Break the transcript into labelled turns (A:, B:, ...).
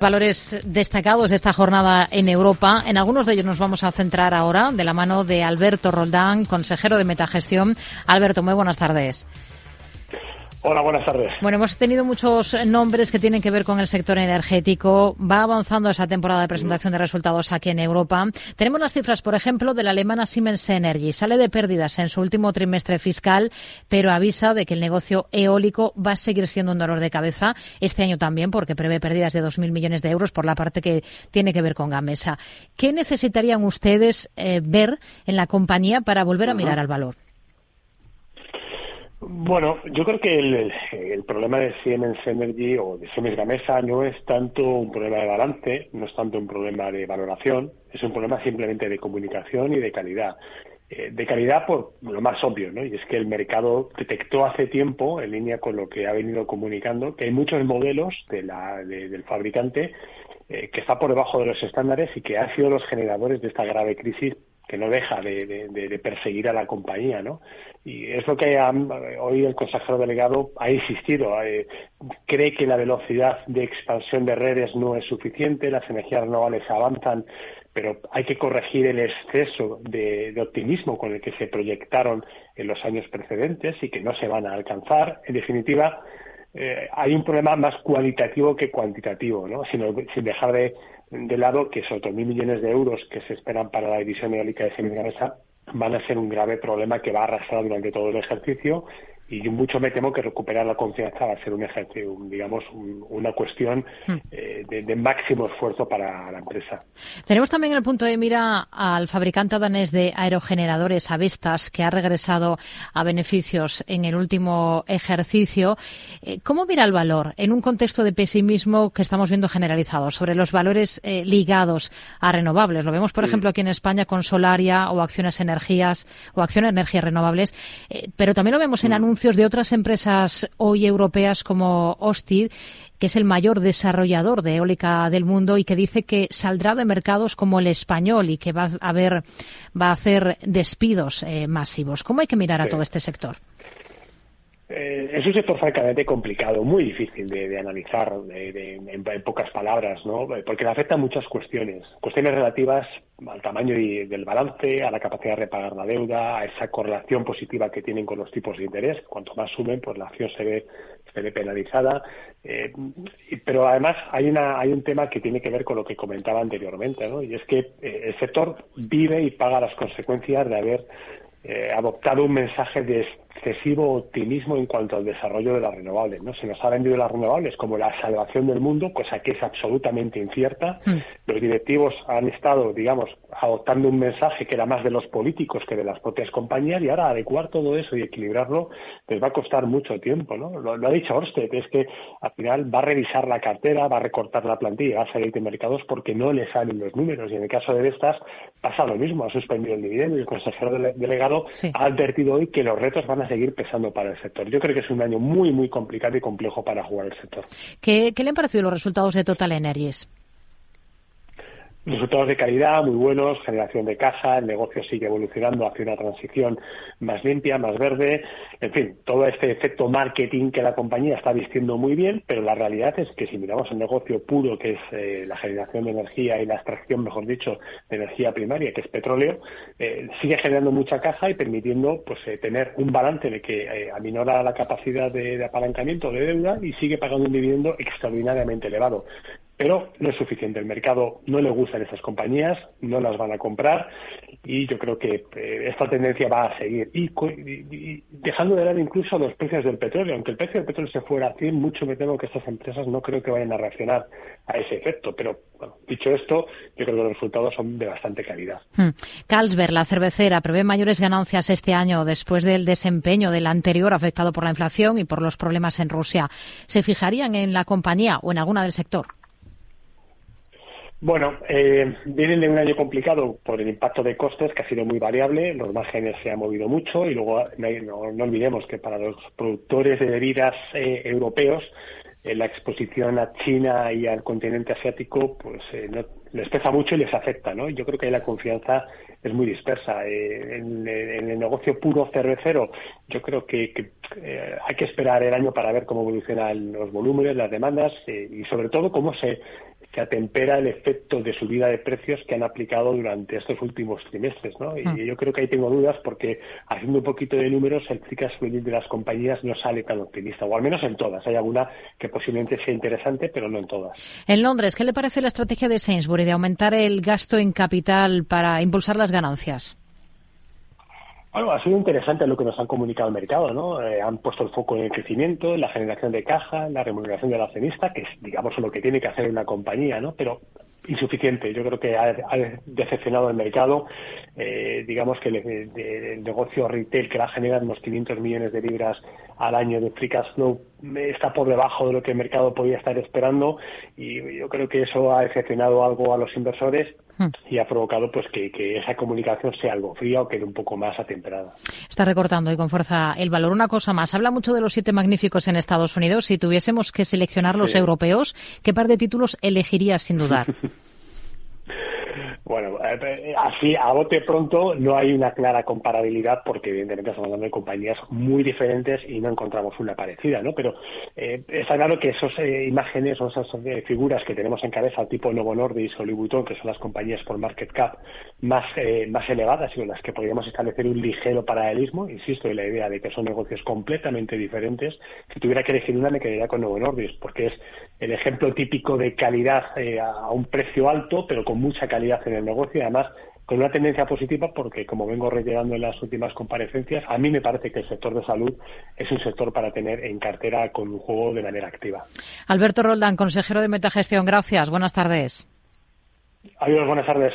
A: Valores destacados de esta jornada en Europa. En algunos de ellos nos vamos a centrar ahora de la mano de Alberto Roldán, consejero de Metagestión. Alberto, muy buenas tardes.
B: Hola, buenas tardes.
A: Bueno, hemos tenido muchos nombres que tienen que ver con el sector energético. Va avanzando esa temporada de presentación de resultados aquí en Europa. Tenemos las cifras, por ejemplo, de la alemana Siemens Energy. Sale de pérdidas en su último trimestre fiscal, pero avisa de que el negocio eólico va a seguir siendo un dolor de cabeza este año también, porque prevé pérdidas de 2.000 millones de euros por la parte que tiene que ver con Gamesa. ¿Qué necesitarían ustedes eh, ver en la compañía para volver a mirar al valor?
B: Bueno, yo creo que el, problema de Siemens Energy o de Siemens Gamesa no es tanto un problema de balance, no es tanto un problema de valoración, es un problema simplemente de comunicación y de calidad. Eh, de calidad por lo más obvio, ¿no? Y es que el mercado detectó hace tiempo, en línea con lo que ha venido comunicando, que hay muchos modelos de la, del fabricante eh, que está por debajo de los estándares y que han sido los generadores de esta grave crisis que no deja de, perseguir a la compañía, ¿no? Y es lo que hoy el consejero delegado ha insistido. Eh, cree que la velocidad de expansión de redes no es suficiente, las energías renovables avanzan, pero hay que corregir el exceso de, optimismo con el que se proyectaron en los años precedentes y que no se van a alcanzar. En definitiva, eh, hay un problema más cualitativo que cuantitativo, ¿no? Sino, sin dejar de lado que esos 2.000 millones de euros que se esperan para la división eólica de Siemens van a ser un grave problema que va a arrastrar durante todo el ejercicio y mucho me temo que recuperar la confianza va a ser un ejercicio, digamos, una cuestión hmm. eh, de, máximo esfuerzo para la empresa.
A: Tenemos también el punto de mira al fabricante danés de aerogeneradores Avestas, que ha regresado a beneficios en el último ejercicio. Eh, ¿Cómo mira el valor en un contexto de pesimismo que estamos viendo generalizado sobre los valores eh, ligados a renovables? Lo vemos, por ejemplo, aquí en España con Solaria o Acciones Energías o Acciones Energías Renovables, pero también lo vemos en anuncios de otras empresas hoy europeas como Ostid, que es el mayor desarrollador de eólica del mundo y que dice que saldrá de mercados como el español y que va a haber, va a hacer despidos eh, masivos. ¿Cómo hay que mirar a todo este sector?
B: Eh, es un sector francamente complicado, muy difícil de, analizar en, pocas palabras, ¿no? porque le afecta muchas cuestiones. Cuestiones relativas al tamaño del balance, a la capacidad de repagar la deuda, a esa correlación positiva que tienen con los tipos de interés. Cuanto más suben, pues la acción se ve, se ve penalizada. Eh, pero además hay, una, hay un tema que tiene que ver con lo que comentaba anteriormente, ¿no? y es que eh, el sector vive y paga las consecuencias de haber adoptado un mensaje de excesivo optimismo en cuanto al desarrollo de las renovables. ¿no? Se nos ha vendido las renovables como la salvación del mundo, cosa que es absolutamente incierta. Mm. Los directivos han estado, digamos, adoptando un mensaje que era más de los políticos que de las propias compañías y ahora adecuar todo eso y equilibrarlo les va a costar mucho tiempo. ¿no? Lo, ha dicho Orsted, es que al final va a revisar la cartera, va a recortar la plantilla, va a salir de mercados porque no le salen los números. Y en el caso de estas pasa lo mismo, ha suspendido el dividendo y el consejero delegado ha advertido hoy que los retos van a seguir pesando para el sector. Yo creo que es un año muy, muy complicado y complejo para jugar el sector.
A: ¿Qué, qué le han parecido los resultados de Total Energies?
B: Resultados de calidad muy buenos, generación de caja, el negocio sigue evolucionando hacia una transición más limpia, más verde, en fin, todo este efecto marketing que la compañía está vistiendo muy bien, pero la realidad es que si miramos el negocio puro, que es eh, la generación de energía y la extracción, mejor dicho, de energía primaria, que es petróleo, eh, sigue generando mucha caja y permitiendo pues eh, tener un balance de que aminora la capacidad de, de apalancamiento de deuda y sigue pagando un dividendo extraordinariamente elevado pero no es suficiente. El mercado no le gustan esas compañías, no las van a comprar y yo creo que eh, esta tendencia va a seguir. Y, dejando de lado incluso los precios del petróleo, aunque el precio del petróleo se fuera a 100, mucho me temo que estas empresas no creo que vayan a reaccionar a ese efecto. Pero bueno, dicho esto, yo creo que los resultados son de bastante calidad.
A: Hmm. Carlsberg, la cervecera, prevé mayores ganancias este año después del desempeño del anterior afectado por la inflación y por los problemas en Rusia. ¿Se fijarían en la compañía o en alguna del sector?
B: Bueno, eh, vienen de un año complicado por el impacto de costes, que ha sido muy variable, los márgenes se han movido mucho y luego no, olvidemos que para los productores de bebidas eh, europeos eh, la exposición a China y al continente asiático pues les pesa mucho y les afecta, ¿no? Yo creo que ahí la confianza es muy dispersa. En, el negocio puro cervecero, yo creo que, hay que esperar el año para ver cómo evolucionan los volúmenes, las demandas y sobre todo cómo se que atempera el efecto de subida de precios que han aplicado durante estos últimos trimestres. ¿no? Y mm. yo creo que ahí tengo dudas porque haciendo un poquito de números, el flow de las compañías no sale tan optimista, o al menos en todas. Hay alguna que posiblemente sea interesante, pero no en todas.
A: En Londres, ¿qué le parece la estrategia de Sainsbury de aumentar el gasto en capital para impulsar las ganancias?
B: Bueno, ha sido interesante lo que nos han comunicado el mercado, ¿no? Eh, han puesto el foco en el crecimiento, en la generación de caja, en la remuneración del accionista, que es, digamos, lo que tiene que hacer una compañía, ¿no? Pero insuficiente. Yo creo que ha, decepcionado al mercado. Eh, digamos que el, negocio retail que va a generar unos 500 millones de libras al año de free cash flow está por debajo de lo que el mercado podía estar esperando y yo creo que eso ha decepcionado algo a los inversores hmm. y ha provocado pues que, esa comunicación sea algo fría o quede un poco más atemperada.
A: Está recortando y con fuerza el valor. Una cosa más, habla mucho de los siete magníficos en Estados Unidos. Si tuviésemos que seleccionar los europeos, ¿qué par de títulos elegirías sin dudar?
B: Bueno, eh, así a bote pronto no hay una clara comparabilidad porque evidentemente estamos hablando de compañías muy diferentes y no encontramos una parecida, ¿no? Pero eh, está claro que esas eh, imágenes o esas figuras que tenemos en cabeza, tipo Novo Nordisk o Louis Vuitton, que son las compañías por market cap más, más elevadas y con las que podríamos establecer un ligero paralelismo, insisto en la idea de que son negocios completamente diferentes, si tuviera que elegir una me quedaría con Novo Nordisk porque es el ejemplo típico de calidad a un precio alto pero con mucha calidad el negocio y además con una tendencia positiva porque, como vengo reiterando en las últimas comparecencias, a mí me parece que el sector de salud es un sector para tener en cartera con un juego de manera activa.
A: Alberto Roldán, consejero de Metagestión, gracias. Buenas tardes.
B: Adiós, buenas tardes.